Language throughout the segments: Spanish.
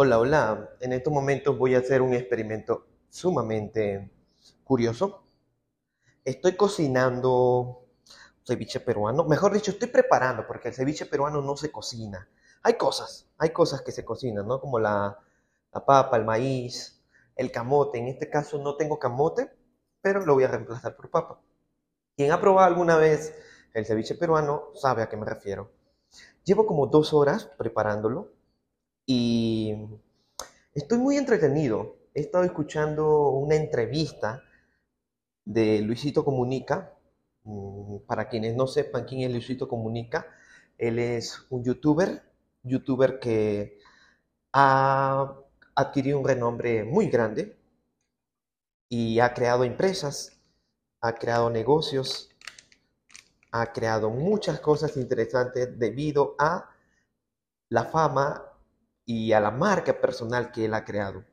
Hola, hola. En estos momentos voy a hacer un experimento sumamente curioso. Estoy cocinando ceviche peruano. Mejor dicho, estoy preparando porque el ceviche peruano no se cocina. Hay cosas, hay cosas que se cocinan, ¿no? Como la, la papa, el maíz, el camote. En este caso no tengo camote, pero lo voy a reemplazar por papa. Quien ha probado alguna vez el ceviche peruano sabe a qué me refiero. Llevo como dos horas preparándolo y estoy muy entretenido. He estado escuchando una entrevista de Luisito Comunica. Mm, para quienes no sepan quién es Luisito Comunica, él es un youtuber, youtuber que ha adquirido un renombre muy grande y ha creado empresas, ha creado negocios, ha creado muchas cosas interesantes debido a la fama y a la marca personal que él ha creado.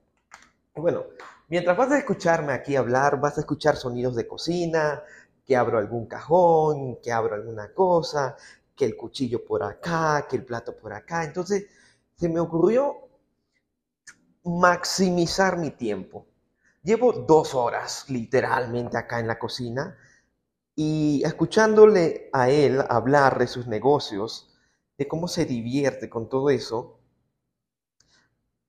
Bueno, mientras vas a escucharme aquí hablar, vas a escuchar sonidos de cocina, que abro algún cajón, que abro alguna cosa, que el cuchillo por acá, que el plato por acá. Entonces, se me ocurrió maximizar mi tiempo. Llevo dos horas literalmente acá en la cocina y escuchándole a él hablar de sus negocios, de cómo se divierte con todo eso,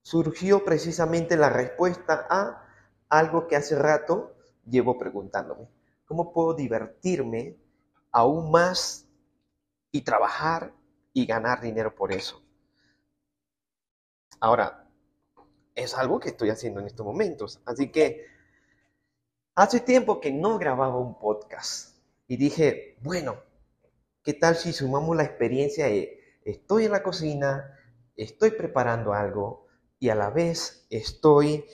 surgió precisamente la respuesta a algo que hace rato llevo preguntándome. ¿Cómo puedo divertirme aún más y trabajar y ganar dinero por eso? Ahora, es algo que estoy haciendo en estos momentos. Así que hace tiempo que no grababa un podcast y dije, bueno, ¿qué tal si sumamos la experiencia de estoy en la cocina, estoy preparando algo, y a la vez estoy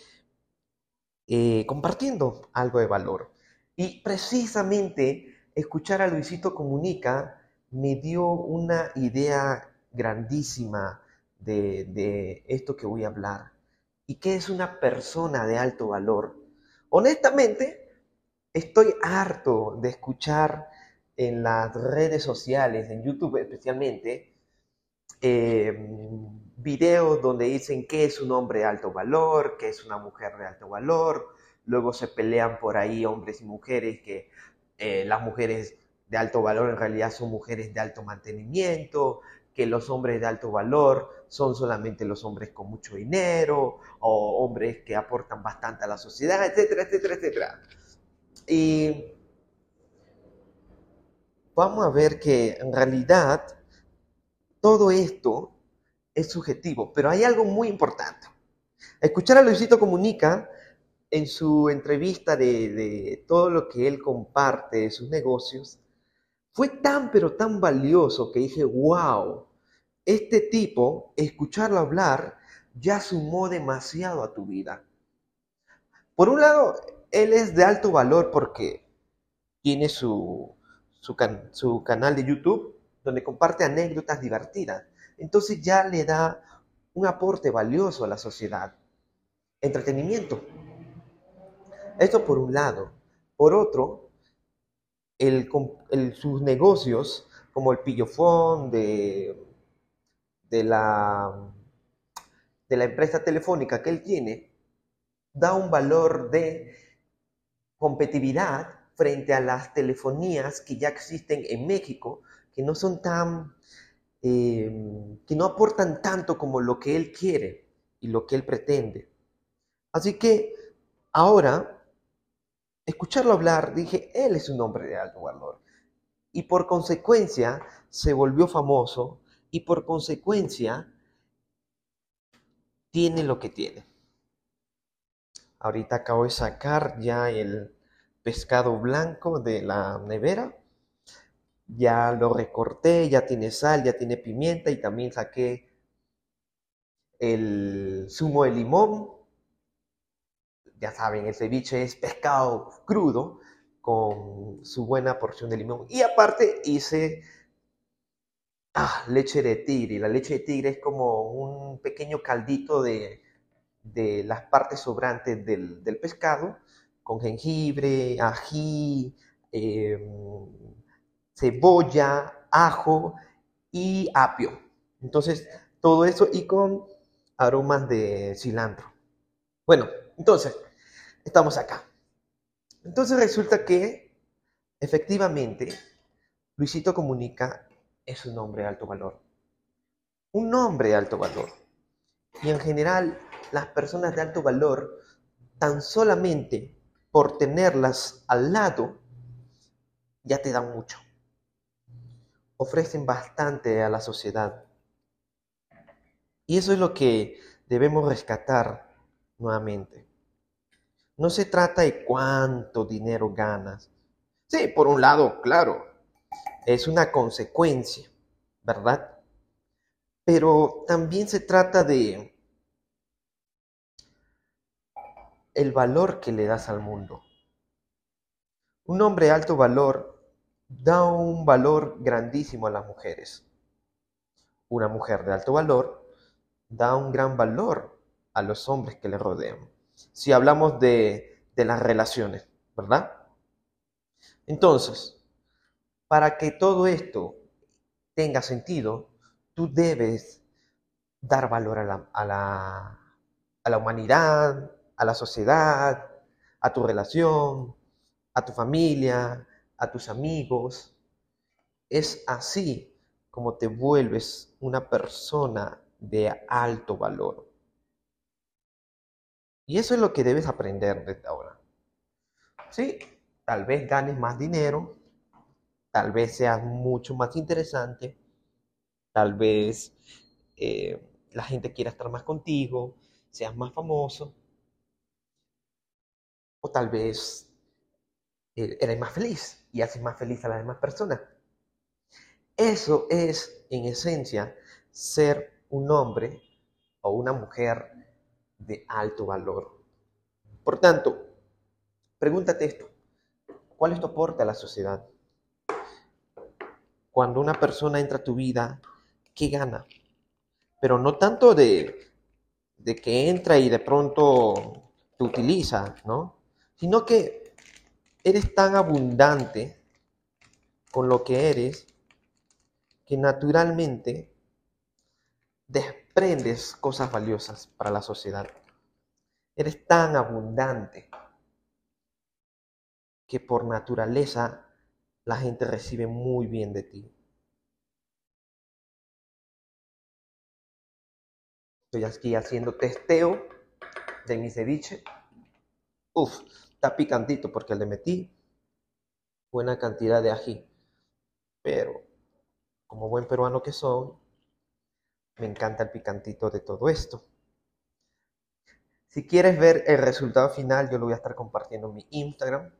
eh, compartiendo algo de valor. Y precisamente escuchar a Luisito Comunica me dio una idea grandísima de, de esto que voy a hablar y que es una persona de alto valor. Honestamente, estoy harto de escuchar en las redes sociales, en YouTube especialmente, eh, videos donde dicen que es un hombre de alto valor, que es una mujer de alto valor, luego se pelean por ahí hombres y mujeres que eh, las mujeres de alto valor en realidad son mujeres de alto mantenimiento, que los hombres de alto valor son solamente los hombres con mucho dinero o hombres que aportan bastante a la sociedad, etcétera, etcétera, etcétera. Y vamos a ver que en realidad todo esto es subjetivo, pero hay algo muy importante. Escuchar a Luisito Comunica en su entrevista de, todo lo que él comparte de sus negocios, fue tan pero tan valioso que dije, wow, este tipo, escucharlo hablar, ya sumó demasiado a tu vida. Por un lado, él es de alto valor porque tiene su, su, su canal de YouTube donde comparte anécdotas divertidas entonces ya le da un aporte valioso a la sociedad. Entretenimiento. Esto por un lado. Por otro, sus negocios, como el pillofón de, de, la, de la empresa telefónica que él tiene, da un valor de competitividad frente a las telefonías que ya existen en México, que no son tan Em, que no aportan tanto como lo que Él quiere y lo que Él pretende. Así que ahora, escucharlo hablar, dije, Él es un hombre de alto valor. Y por consecuencia se volvió famoso y por consecuencia tiene lo que tiene. Ahorita acabo de sacar ya el pescado blanco de la nevera ya lo recorté, ya tiene sal, ya tiene pimienta y también saqué el zumo de limón. Ya saben, el ceviche es pescado crudo con su buena porción de limón. Y aparte hice ah, leche de tigre. La leche de tigre es como un pequeño caldito de, las partes sobrantes del, pescado con jengibre, ají, em, cebolla, ajo y apio. Entonces, todo eso y con aromas de cilantro. Bueno, entonces, estamos acá. Entonces resulta que efectivamente Luisito Comunica es un hombre de alto valor. Un hombre de alto valor. Y en general, las personas de alto valor, tan solamente por tenerlas al lado, ya te dan mucho. Ofrecen bastante a la sociedad. Y eso es lo que debemos rescatar nuevamente. No se trata de cuánto dinero ganas. Sí, por un lado, claro, es una consecuencia, ¿verdad? Pero también se trata de el valor que le das al mundo. Un hombre de alto valor da un valor grandísimo a las mujeres. Una mujer de alto valor da un gran valor a los hombres que le rodean. Si hablamos de, de las relaciones, ¿verdad? Entonces, para que todo esto tenga sentido, tú debes dar valor a la, a la, a la humanidad, a la sociedad, a tu relación, a tu familia, a tus amigos. Es así como te vuelves una persona de alto valor. Y eso es lo que debes aprender desde ahora. Sí, tal vez ganes más dinero, tal vez seas mucho más interesante, tal vez eh, la gente quiera estar más contigo, seas más famoso, o tal vez eh, eres más feliz y haces más feliz a las demás personas. Eso es, en esencia, ser un hombre o una mujer de alto valor. Por tanto, pregúntate esto, ¿cuál es tu aporte a la sociedad? Cuando una persona entra a tu vida, ¿qué gana? Pero no tanto de, de que entra y de pronto te utiliza, ¿no? Sino que eres tan abundante con lo que eres que naturalmente desprendes cosas valiosas para la sociedad. Eres tan abundante que por naturaleza la gente recibe muy bien de ti. Estoy aquí haciendo testeo de mi ceviche. Uf, está picantito porque le metí buena cantidad de ají. Pero, como buen peruano que soy, me encanta el picantito de todo esto. Si quieres ver el resultado final, yo lo voy a estar compartiendo en mi Instagram.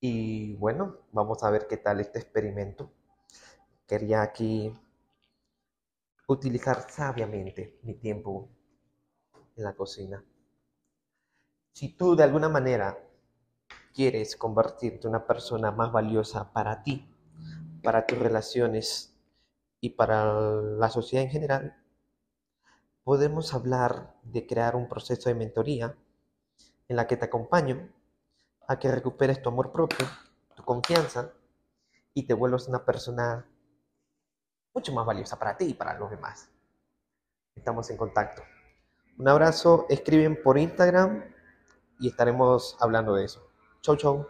Y bueno, vamos a ver qué tal este experimento. Quería aquí utilizar sabiamente mi tiempo en la cocina. Si tú de alguna manera quieres convertirte en una persona más valiosa para ti, para tus relaciones y para la sociedad en general, podemos hablar de crear un proceso de mentoría en la que te acompaño a que recuperes tu amor propio, tu confianza y te vuelvas una persona mucho más valiosa para ti y para los demás. Estamos en contacto. Un abrazo, escriben por Instagram y estaremos hablando de eso. Chau, chau.